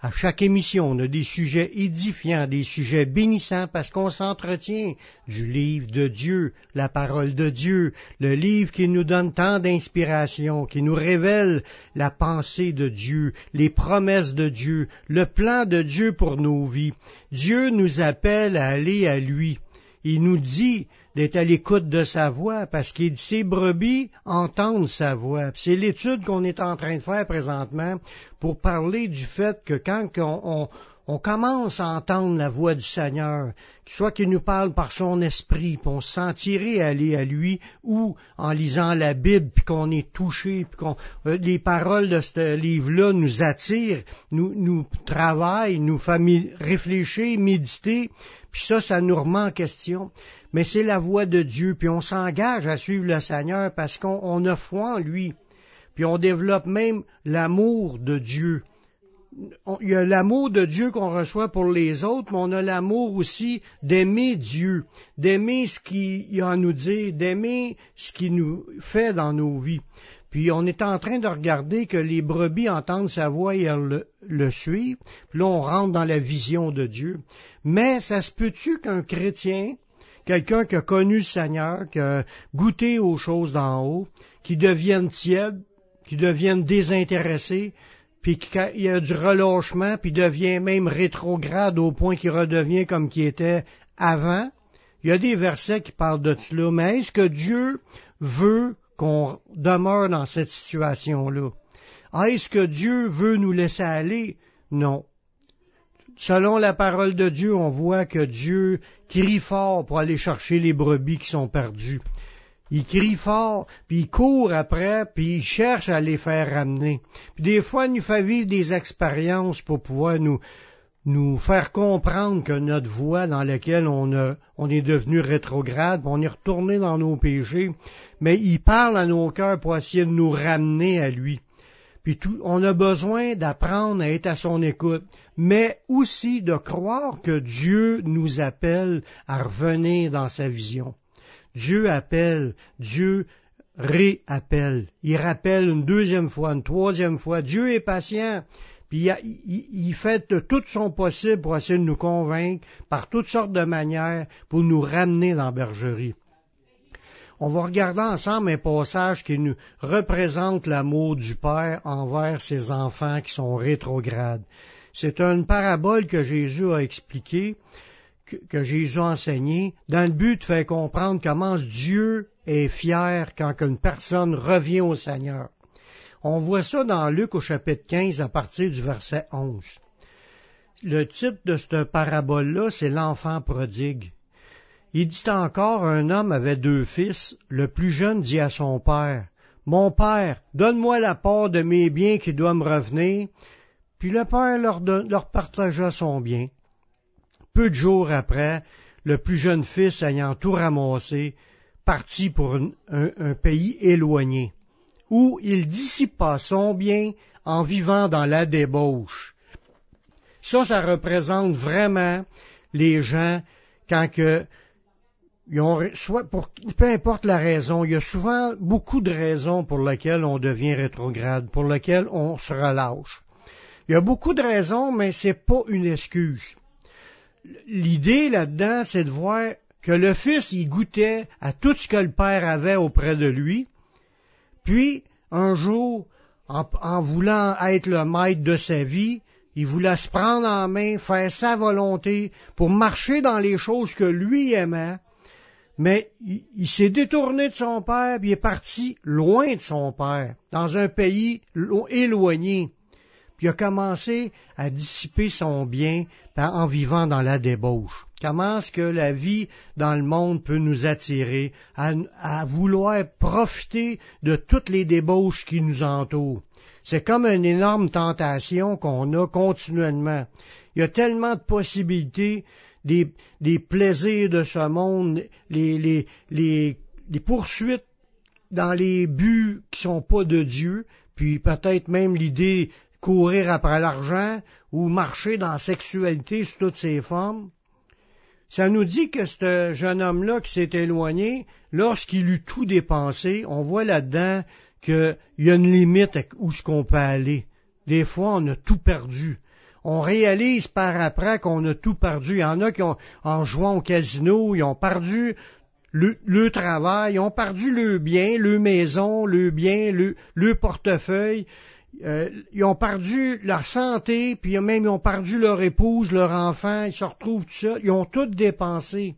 À chaque émission, on a des sujets édifiants, des sujets bénissants parce qu'on s'entretient du livre de Dieu, la parole de Dieu, le livre qui nous donne tant d'inspiration, qui nous révèle la pensée de Dieu, les promesses de Dieu, le plan de Dieu pour nos vies. Dieu nous appelle à aller à lui. Il nous dit d'être à l'écoute de sa voix, parce qu'il dit ses brebis entendent sa voix. C'est l'étude qu'on est en train de faire présentement pour parler du fait que quand on, commence à entendre la voix du Seigneur, soit qu'il nous parle par son esprit, puis on se sentirait aller à lui, ou en lisant la Bible, puis qu'on est touché, puis qu'on euh, les paroles de ce livre-là nous attirent, nous, nous travaillent, nous font réfléchir, méditer, puis ça, ça nous remet en question mais c'est la voix de Dieu, puis on s'engage à suivre le Seigneur parce qu'on a foi en lui, puis on développe même l'amour de Dieu. il y a l'amour de Dieu qu'on reçoit pour les autres, mais on a l'amour aussi d'aimer Dieu, d'aimer ce qu'il a à nous dire, d'aimer ce qu'il nous fait dans nos vies. Puis on est en train de regarder que les brebis entendent sa voix et elles le, suivent. Puis là, on rentre dans la vision de Dieu. Mais ça se peut-tu qu'un chrétien quelqu'un qui a connu le Seigneur, qui a goûté aux choses d'en haut, qui devienne tiède, qui devienne désintéressé, puis qu'il y a du relâchement, puis devient même rétrograde au point qu'il redevient comme qu'il était avant? Il y a des versets qui parlent de cela, mais est-ce que Dieu veut qu'on demeure dans cette situation-là? Est-ce que Dieu veut nous laisser aller? Non. Selon la parole de Dieu, on voit que Dieu crie fort pour aller chercher les brebis qui sont perdues. Il crie fort, puis il court après, puis il cherche à les faire ramener. Puis des fois, il nous fait vivre des expériences pour pouvoir nous, nous faire comprendre que notre voie dans laquelle on, a, on est devenu rétrograde, on est retourné dans nos péchés, mais il parle à nos cœurs pour essayer de nous ramener à lui. Puis on a besoin d'apprendre à être à son écoute, mais aussi de croire que Dieu nous appelle à revenir dans sa vision. Dieu appelle, Dieu réappelle. Il rappelle une deuxième fois, une troisième fois. Dieu est patient. Puis il, fait tout son possible pour essayer de nous convaincre par toutes sortes de manières pour nous ramener dans la bergerie on va regarder ensemble un passage qui nous représente l'amour du Père envers ses enfants qui sont rétrogrades. C'est une parabole que Jésus a expliquée, que, Jésus a enseignée, dans le but de faire comprendre comment Dieu est fier quand une personne revient au Seigneur. On voit ça dans Luc au chapitre 15 à partir du verset 11. Le titre de cette parabole-là, c'est l'enfant prodigue. Il dit encore, un homme avait deux fils. Le plus jeune dit à son père, Mon père, donne-moi la part de mes biens qui doit me revenir. Puis le père leur, partagea son bien. Peu de jours après, le plus jeune fils ayant tout ramassé, partit pour un pays éloigné, où il dissipa son bien en vivant dans la débauche. Ça, ça représente vraiment les gens quand que soit pour, peu importe la raison, il y a souvent beaucoup de raisons pour lesquelles on devient rétrograde, pour lesquelles on se relâche. Il y a beaucoup de raisons, mais c'est pas une excuse. L'idée là-dedans, c'est de voir que le fils, il goûtait à tout ce que le père avait auprès de lui, puis un jour, en, voulant être le maître de sa vie, il voulait se prendre en main, faire sa volonté pour marcher dans les choses que lui aimait, mais il, s'est détourné de son père, puis il est parti loin de son père, dans un pays éloigné. Puis il a commencé à dissiper son bien en vivant dans la débauche. Comment est-ce que la vie dans le monde peut nous attirer à, vouloir profiter de toutes les débauches qui nous entourent? C'est comme une énorme tentation qu'on a continuellement. Il y a tellement de possibilités des, plaisirs de ce monde, les, les poursuites dans les buts qui sont pas de Dieu, puis peut-être même l'idée courir après l'argent ou marcher dans la sexualité sous toutes ses formes. Ça nous dit que ce jeune homme-là qui s'est éloigné, lorsqu'il eut tout dépensé, on voit là-dedans qu'il y a une limite où ce qu'on peut aller. Des fois, on a tout perdu. On réalise par après qu'on a tout perdu. Il y en a qui ont, en jouant au casino, ils ont perdu le, travail, ils ont perdu le bien, le maison, le bien, le, le portefeuille. Euh, ils ont perdu leur santé, puis même ils ont perdu leur épouse, leur enfant, ils se retrouvent tout ça, ils ont tout dépensé.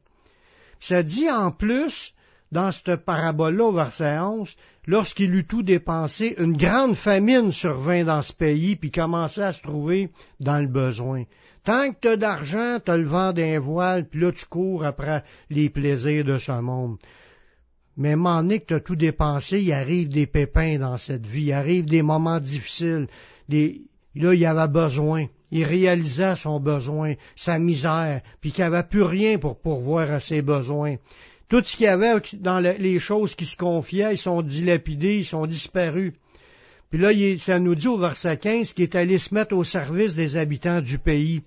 Ça dit en plus, dans cette parabole-là, au verset 11, lorsqu'il eut tout dépensé, une grande famine survint dans ce pays, puis commençait à se trouver dans le besoin. Tant que tu as d'argent, tu as le vent d'un voile, puis là tu cours après les plaisirs de ce monde. Mais moment donné que tu as tout dépensé, il arrive des pépins dans cette vie, il arrive des moments difficiles. Des... Là, il avait besoin. Il réalisait son besoin, sa misère, puis qu'il n'avait plus rien pour pourvoir à ses besoins. Tout ce qu'il y avait dans les choses qui se confiaient, ils sont dilapidés, ils sont disparus. Puis là, ça nous dit au verset 15 qu'il est allé se mettre au service des habitants du pays.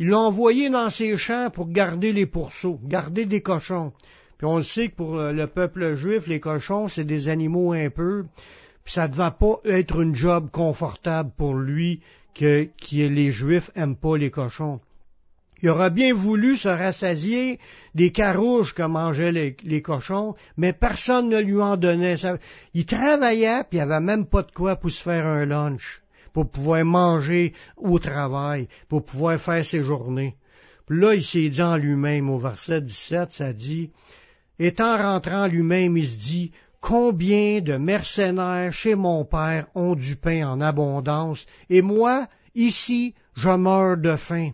Il l'a envoyé dans ses champs pour garder les pourceaux, garder des cochons. Puis on le sait que pour le peuple juif, les cochons, c'est des animaux un peu. Puis ça ne va pas être une job confortable pour lui que, les Juifs aiment pas les cochons. Il aurait bien voulu se rassasier des carouges que mangeaient les, cochons, mais personne ne lui en donnait. il travaillait, puis il avait même pas de quoi pour se faire un lunch, pour pouvoir manger au travail, pour pouvoir faire ses journées. Puis là, il s'est dit en lui-même, au verset 17, ça dit, étant rentrant lui-même, il se dit, combien de mercenaires chez mon père ont du pain en abondance, et moi, ici, je meurs de faim.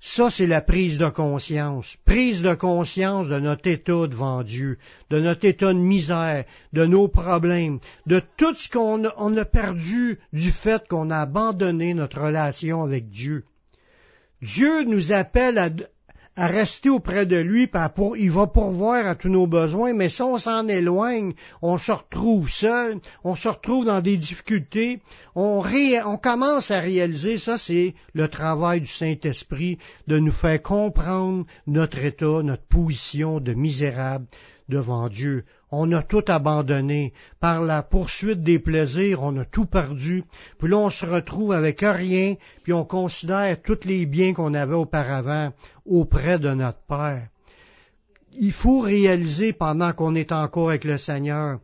Ça, c'est la prise de conscience. Prise de conscience de notre état devant Dieu, de notre état de misère, de nos problèmes, de tout ce qu'on a, perdu du fait qu'on a abandonné notre relation avec Dieu. Dieu nous appelle à, à rester auprès de lui, il va pourvoir à tous nos besoins, mais si on s'en éloigne, on se retrouve seul, on se retrouve dans des difficultés, on, on commence à réaliser, ça c'est le travail du Saint-Esprit, de nous faire comprendre notre état, notre position de misérable devant Dieu. On a tout abandonné. Par la poursuite des plaisirs, on a tout perdu. Puis là, on se retrouve avec rien, puis on considère tous les biens qu'on avait auparavant auprès de notre Père. Il faut réaliser pendant qu'on est encore avec le Seigneur,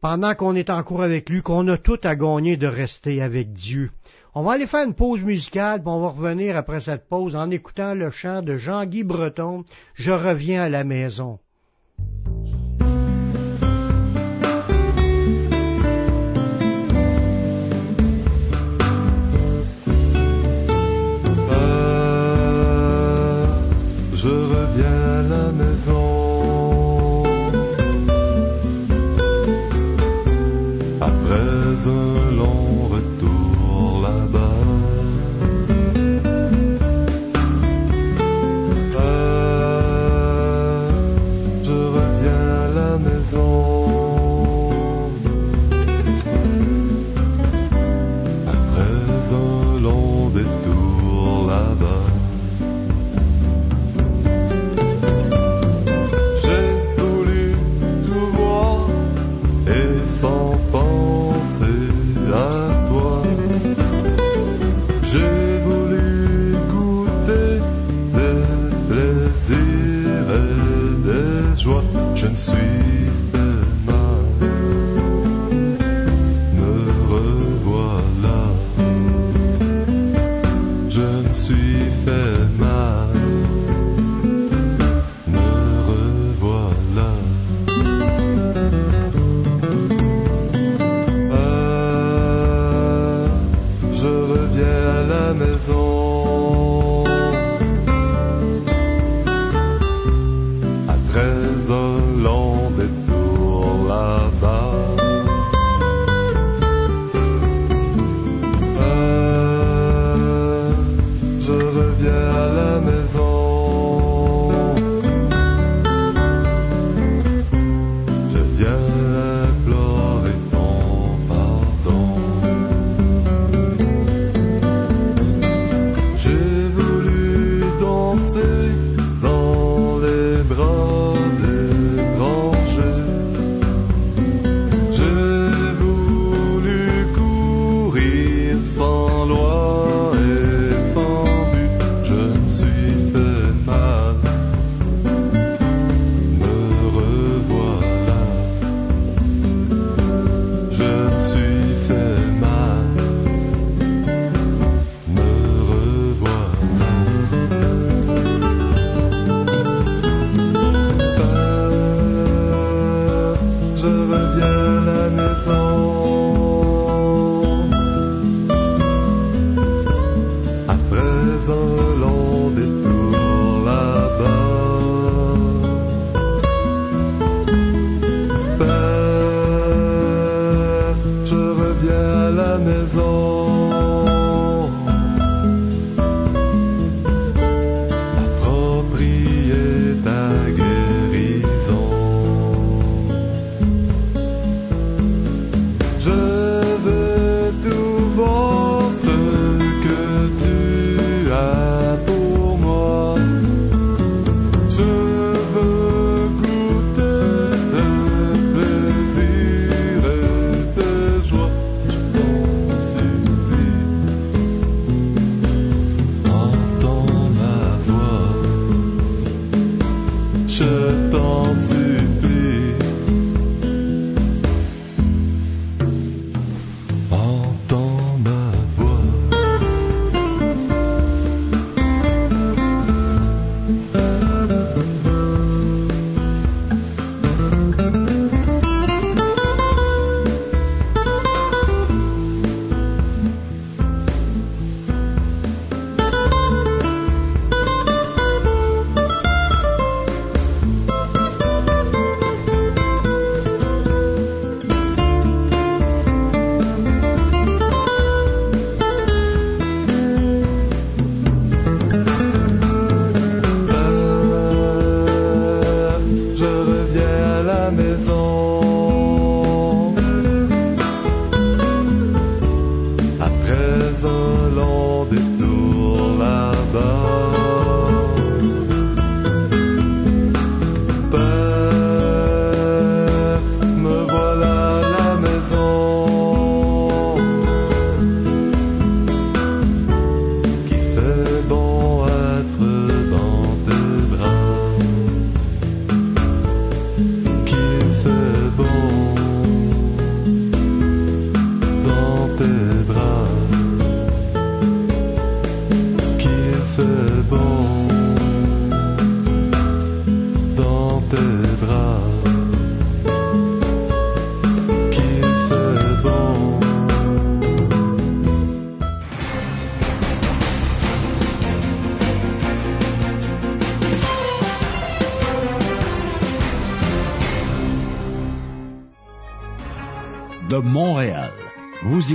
pendant qu'on est encore avec lui, qu'on a tout à gagner de rester avec Dieu. On va aller faire une pause musicale, puis on va revenir après cette pause en écoutant le chant de Jean-Guy Breton, Je reviens à la maison. reviens à la maison.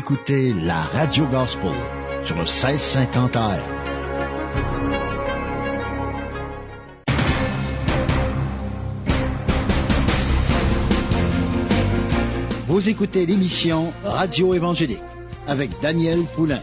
Écoutez la Radio Gospel sur le 1650 AM. Vous écoutez l'émission Radio Évangélique avec Daniel Poulain.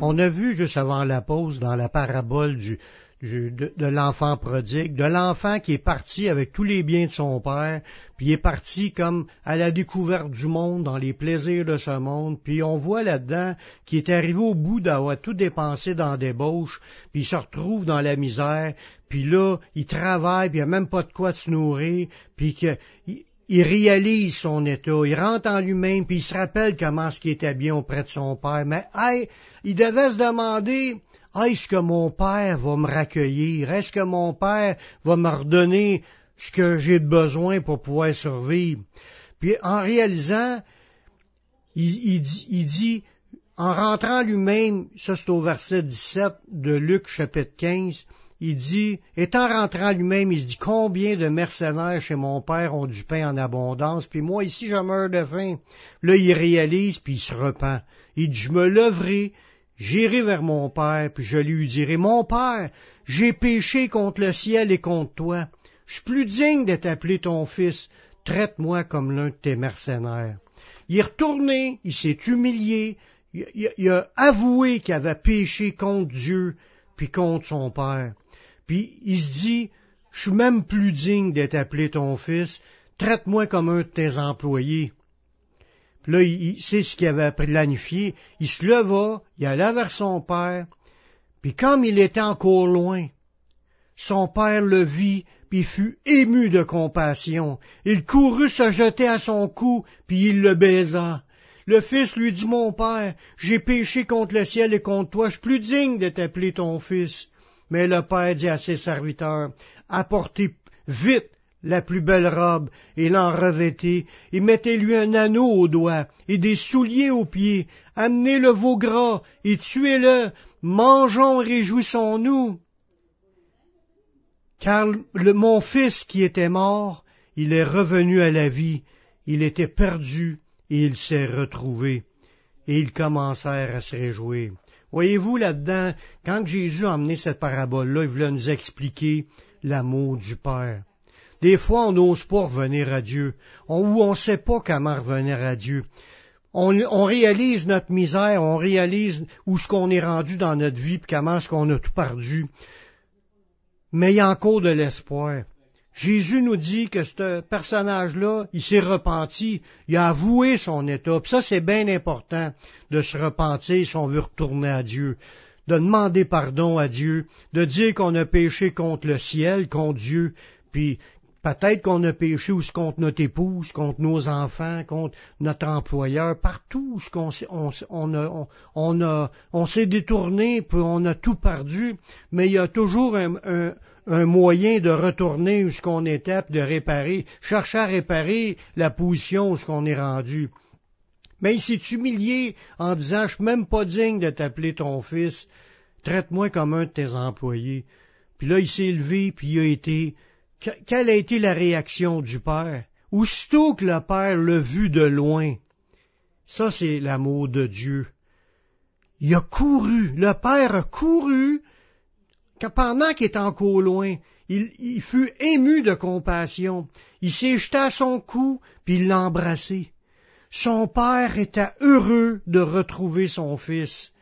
On a vu juste avant la pause dans la parabole du, de, l'enfant prodigue, de l'enfant qui est parti avec tous les biens de son père, puis est parti comme à la découverte du monde, dans les plaisirs de ce monde, puis on voit là-dedans qu'il est arrivé au bout d'avoir tout dépensé dans des bauches, puis il se retrouve dans la misère, puis là, il travaille, puis il n'y a même pas de quoi se nourrir, puis que... il- il réalise son état, il rentre en lui-même, puis il se rappelle comment ce qui était bien auprès de son père. Mais hey, il devait se demander est-ce que mon père va me raccueillir? Est-ce que mon père va me redonner ce que j'ai besoin pour pouvoir survivre? Puis en réalisant, il, dit, en rentrant lui-même, ça c'est au verset 17 de Luc chapitre 15, il dit, étant rentré en lui-même, il se dit, combien de mercenaires chez mon père ont du pain en abondance, puis moi ici je meurs de faim. Là il réalise, puis il se repent. Il dit, je me leverai, j'irai vers mon père, puis je lui dirai, mon père, j'ai péché contre le ciel et contre toi. Je suis plus digne d'être appelé ton fils. Traite-moi comme l'un de tes mercenaires. Il est retourné, il s'est humilié, il, a avoué qu'il avait péché contre Dieu, puis contre son père. Puis il se dit, je suis même plus digne d'être appelé ton fils, traite-moi comme un de tes employés. Là, il, il sait ce qu'il avait planifié. Il se leva, il alla vers son père, puis comme il était encore loin, son père le vit, puis fut ému de compassion. Il courut se jeter à son cou, puis il le baisa. Le fils lui dit, Mon père, j'ai péché contre le ciel et contre toi, je suis plus digne de t'appeler ton fils. Mais le père dit à ses serviteurs, Apportez vite la plus belle robe, et l'en revêtez, et mettez-lui un anneau au doigt, et des souliers aux pieds, amenez le veau gras, et tuez-le, mangeons réjouissons-nous. Car mon fils qui était mort, il est revenu à la vie, il était perdu, et il s'est retrouvé. Et ils commencèrent à se réjouir. Voyez-vous là-dedans, quand Jésus a emmené cette parabole-là, il voulait nous expliquer l'amour du Père. Des fois, on n'ose pas revenir à Dieu, ou on ne sait pas comment revenir à Dieu. On, on réalise notre misère, on réalise où ce qu'on est rendu dans notre vie, puis comment est-ce qu'on a tout perdu. Mais il y a encore de l'espoir. Jésus nous dit que ce personnage-là, il s'est repenti, il a avoué son état. Puis ça, c'est bien important de se repentir si on veut retourner à Dieu, de demander pardon à Dieu, de dire qu'on a péché contre le ciel, contre Dieu, puis peut-être qu'on a péché aussi contre notre épouse, contre nos enfants, contre notre employeur, partout ce qu'on on, on a, on, a, on s'est détourné, puis on a tout perdu, mais il y a toujours un moyen de retourner où ce qu'on était, puis de réparer, chercher à réparer la position où ce qu'on est rendu. Mais il s'est humilié en disant, je suis même pas digne de t'appeler ton fils, traite-moi comme un de tes employés. Puis là, il s'est levé, puis il a été, que- quelle a été la réaction du père? Aussitôt que le père l'a vu de loin, ça c'est l'amour de Dieu. Il a couru, le père a couru, pendant qu'il était encore loin, il, fut ému de compassion. Il s'est jeté à son cou, puis il l'a embrassé. Son père était heureux de retrouver son fils.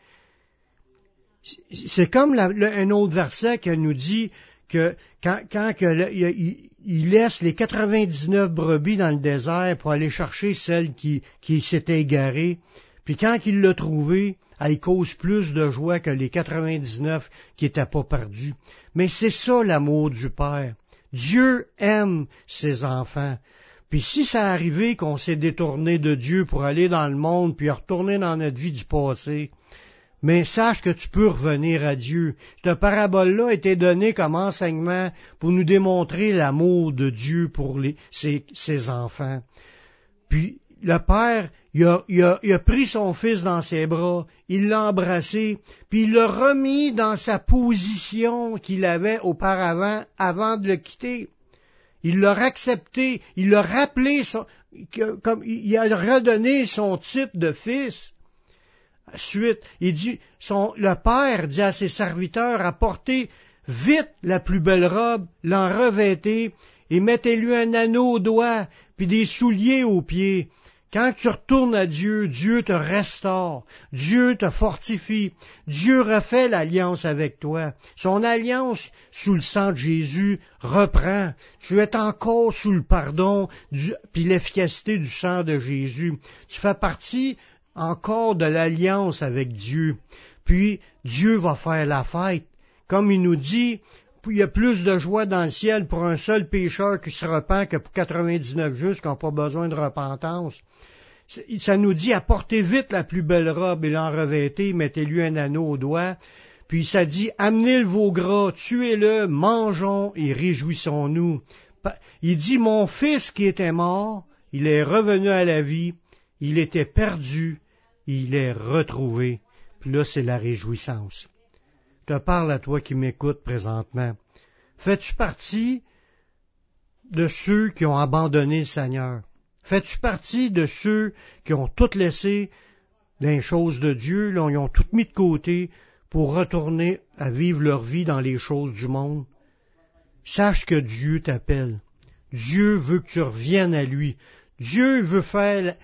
C'est comme un autre verset qui nous dit que quand, quand que il, il laisse les 99 brebis dans le désert pour aller chercher celle qui, qui s'était égarée, puis quand il l'a trouvée, elle cause plus de joie que les 99 qui n'étaient pas perdus. Mais c'est ça l'amour du Père. Dieu aime ses enfants. Puis si ça arrivé qu'on s'est détourné de Dieu pour aller dans le monde, puis retourner dans notre vie du passé, mais sache que tu peux revenir à Dieu. Cette parabole-là a été donnée comme enseignement pour nous démontrer l'amour de Dieu pour ses, enfants. Puis le Père, il a, pris son fils dans ses bras, il l'a embrassé, puis il l'a remis dans sa position qu'il avait auparavant avant de le quitter. Il l'a accepté, il l'a rappelé, son, comme, il a redonné son titre de fils. Suite, il dit, le père dit à ses serviteurs, apportez vite la plus belle robe, l'en revêtez, et mettez-lui un anneau au doigt, puis des souliers aux pieds. Quand tu retournes à Dieu, Dieu te restaure, Dieu te fortifie, Dieu refait l'alliance avec toi. Son alliance sous le sang de Jésus reprend. Tu es encore sous le pardon puis l'efficacité du sang de Jésus. Tu fais partie encore de l'alliance avec Dieu. Puis Dieu va faire la fête. Comme il nous dit, il y a plus de joie dans le ciel pour un seul pécheur qui se repent que pour 99 justes qui n'ont pas besoin de repentance. Ça nous dit apportez vite la plus belle robe et l'en revêtez, mettez-lui un anneau au doigt. Puis ça dit amenez le veau gras, tuez-le, mangeons et réjouissons-nous. Il dit mon fils qui était mort, il est revenu à la vie, il était perdu, il est retrouvé. Puis là, c'est la réjouissance. Je te parle à toi qui m'écoutes présentement. Fais-tu partie de ceux qui ont abandonné le Seigneur? Fais-tu partie de ceux qui ont tout laissé les choses de Dieu, là, ils ont tout mis de côté pour retourner à vivre leur vie dans les choses du monde? Sache que Dieu t'appelle. Dieu veut que tu reviennes à lui. Dieu veut faire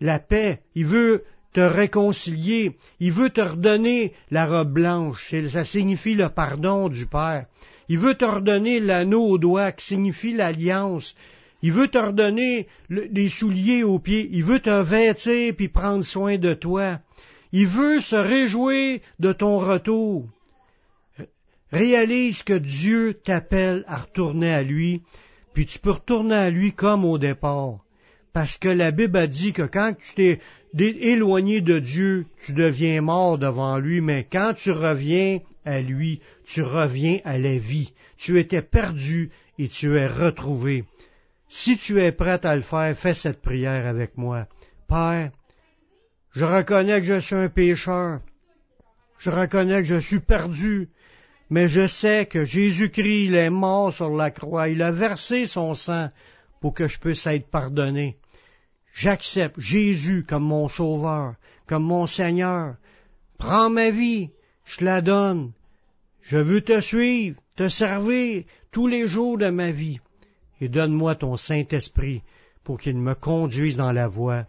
la paix. Il veut te réconcilier. Il veut te redonner la robe blanche. Ça signifie le pardon du Père. Il veut te redonner l'anneau au doigt qui signifie l'alliance. Il veut te redonner les souliers aux pieds. Il veut te vêtir puis prendre soin de toi. Il veut se réjouir de ton retour. Réalise que Dieu t'appelle à retourner à lui, puis tu peux retourner à lui comme au départ. Parce que la Bible a dit que quand tu t'es éloigné de Dieu, tu deviens mort devant lui, mais quand tu reviens à lui, tu reviens à la vie. Tu étais perdu et tu es retrouvé. Si tu es prêt à le faire, fais cette prière avec moi. Père, je reconnais que je suis un pécheur. Je reconnais que je suis perdu. Mais je sais que Jésus-Christ, il est mort sur la croix. Il a versé son sang pour que je puisse être pardonné. J'accepte Jésus comme mon sauveur, comme mon Seigneur. Prends ma vie, je la donne. Je veux te suivre, te servir tous les jours de ma vie. Et donne-moi ton Saint-Esprit pour qu'il me conduise dans la voie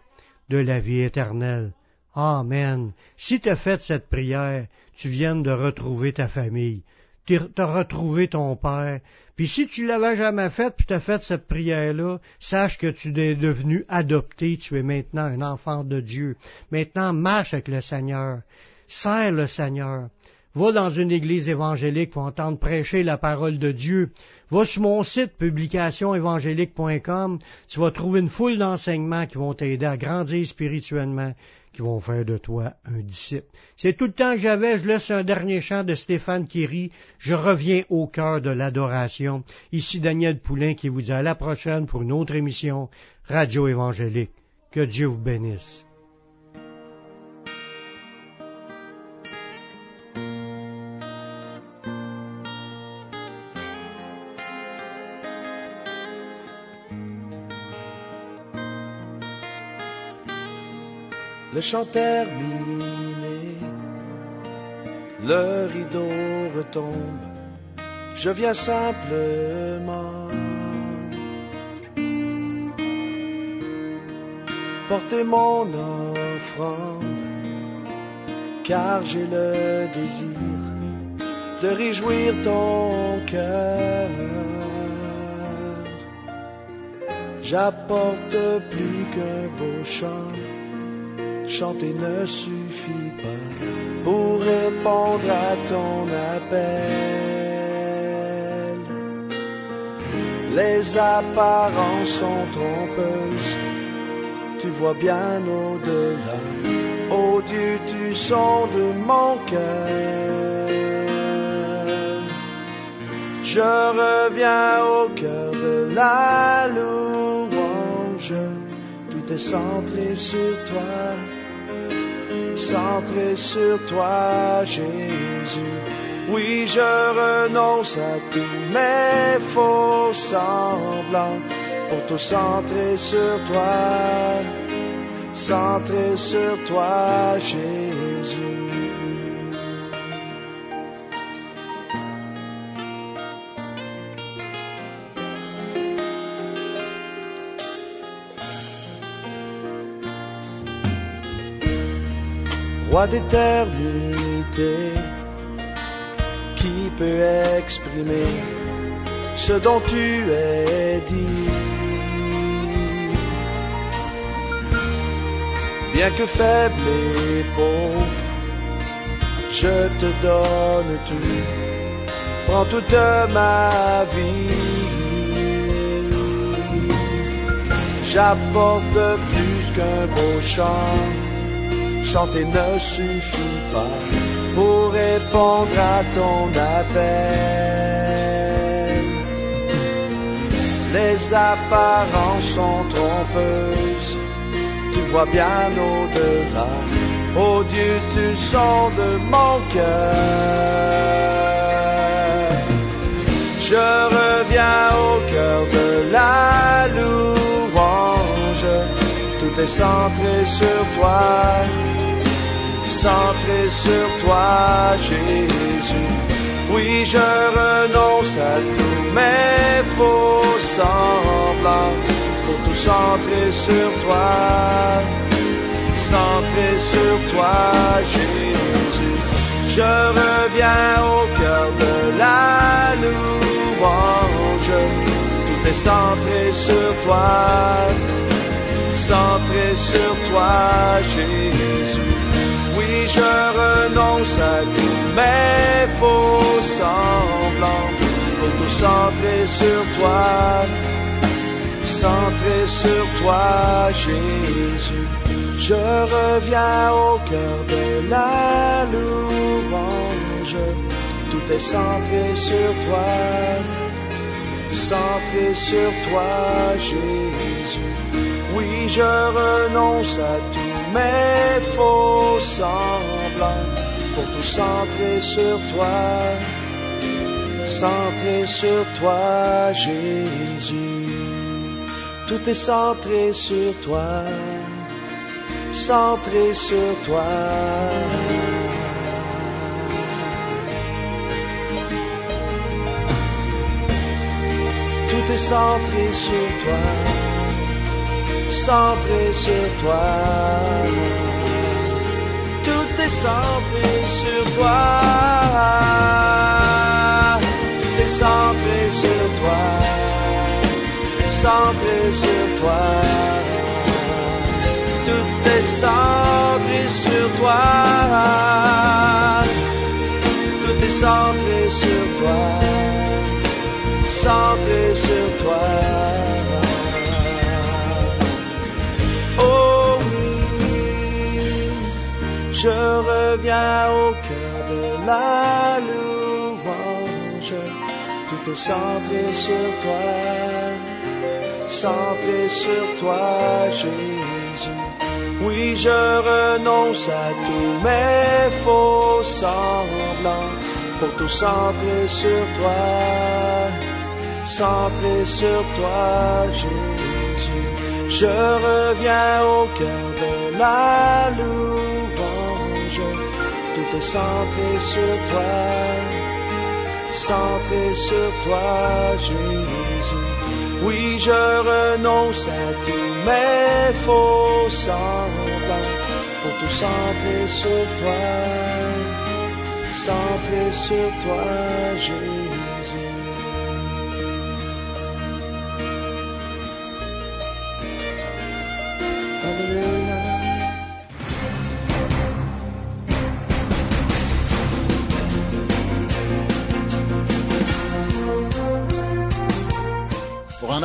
de la vie éternelle. Amen. Si tu as fait cette prière, tu viens de retrouver ta famille, tu as retrouvé ton Père, puis si tu l'avais jamais fait, puis tu as fait cette prière-là, sache que tu es devenu adopté, tu es maintenant un enfant de Dieu. Maintenant, marche avec le Seigneur. Sers le Seigneur. Va dans une église évangélique pour entendre prêcher la parole de Dieu. Va sur mon site publicationévangélique.com. Tu vas trouver une foule d'enseignements qui vont t'aider à grandir spirituellement qui vont faire de toi un disciple. C'est tout le temps que j'avais, je laisse un dernier chant de Stéphane Kiri, je reviens au cœur de l'adoration. Ici Daniel Poulain qui vous dit à la prochaine pour une autre émission Radio Évangélique. Que Dieu vous bénisse. Le chant terminé, le rideau retombe, je viens simplement porter mon offrande, car j'ai le désir de réjouir ton cœur. J'apporte plus qu'un beau chant chanter ne suffit pas pour répondre à ton appel. Les apparences sont trompeuses, tu vois bien au-delà. Oh Dieu, tu sondes mon cœur. Je reviens au cœur de la louange, tout est centré sur toi centré sur toi, Jésus. Oui, je renonce à tous mes faux semblants pour tout centrer sur toi, centrer sur toi, Jésus. Roi d'éternité, qui peut exprimer ce dont tu es dit. Bien que faible et pauvre, je te donne tout, prends toute ma vie. J'apporte plus qu'un beau chant chanter ne suffit pas pour répondre à ton appel. Les apparences sont trompeuses, tu vois bien au-delà. Oh Dieu, tu sondes mon cœur. Je reviens au cœur de la louange, tout est centré sur toi centré sur toi, Jésus. Oui, je renonce à tous mes faux semblants. Pour tout centrer sur toi, centrer sur toi, Jésus. Je reviens au cœur de la louange, tout est centré sur toi, centré sur toi, Jésus je renonce à tous mes faux semblants pour tout centrer sur toi, centrer sur toi, Jésus. Je reviens au cœur de la louange, tout est centré sur toi, centré sur toi, Jésus. Oui, je renonce à tout mes faux semblants pour tout centrer sur toi, centrer sur toi, Jésus. Tout est centré sur toi, centré sur toi. Tout est centré sur toi centré sur toi. Tout est centré sur toi. Tout est centré sur toi. Centré sur toi. Tout est centré sur toi. Tout est centré sur toi. Au cœur de la louange. Tout est centré sur toi, centré sur toi, Jésus. Oui, je renonce à tous mes faux semblants pour tout centrer sur toi, centré sur toi, Jésus. Je reviens au cœur de la louange centré sur toi, centré sur toi, Jésus. Oui, je renonce à tous mes faux semblants pour tout centrer sur toi, centré sur toi, Jésus.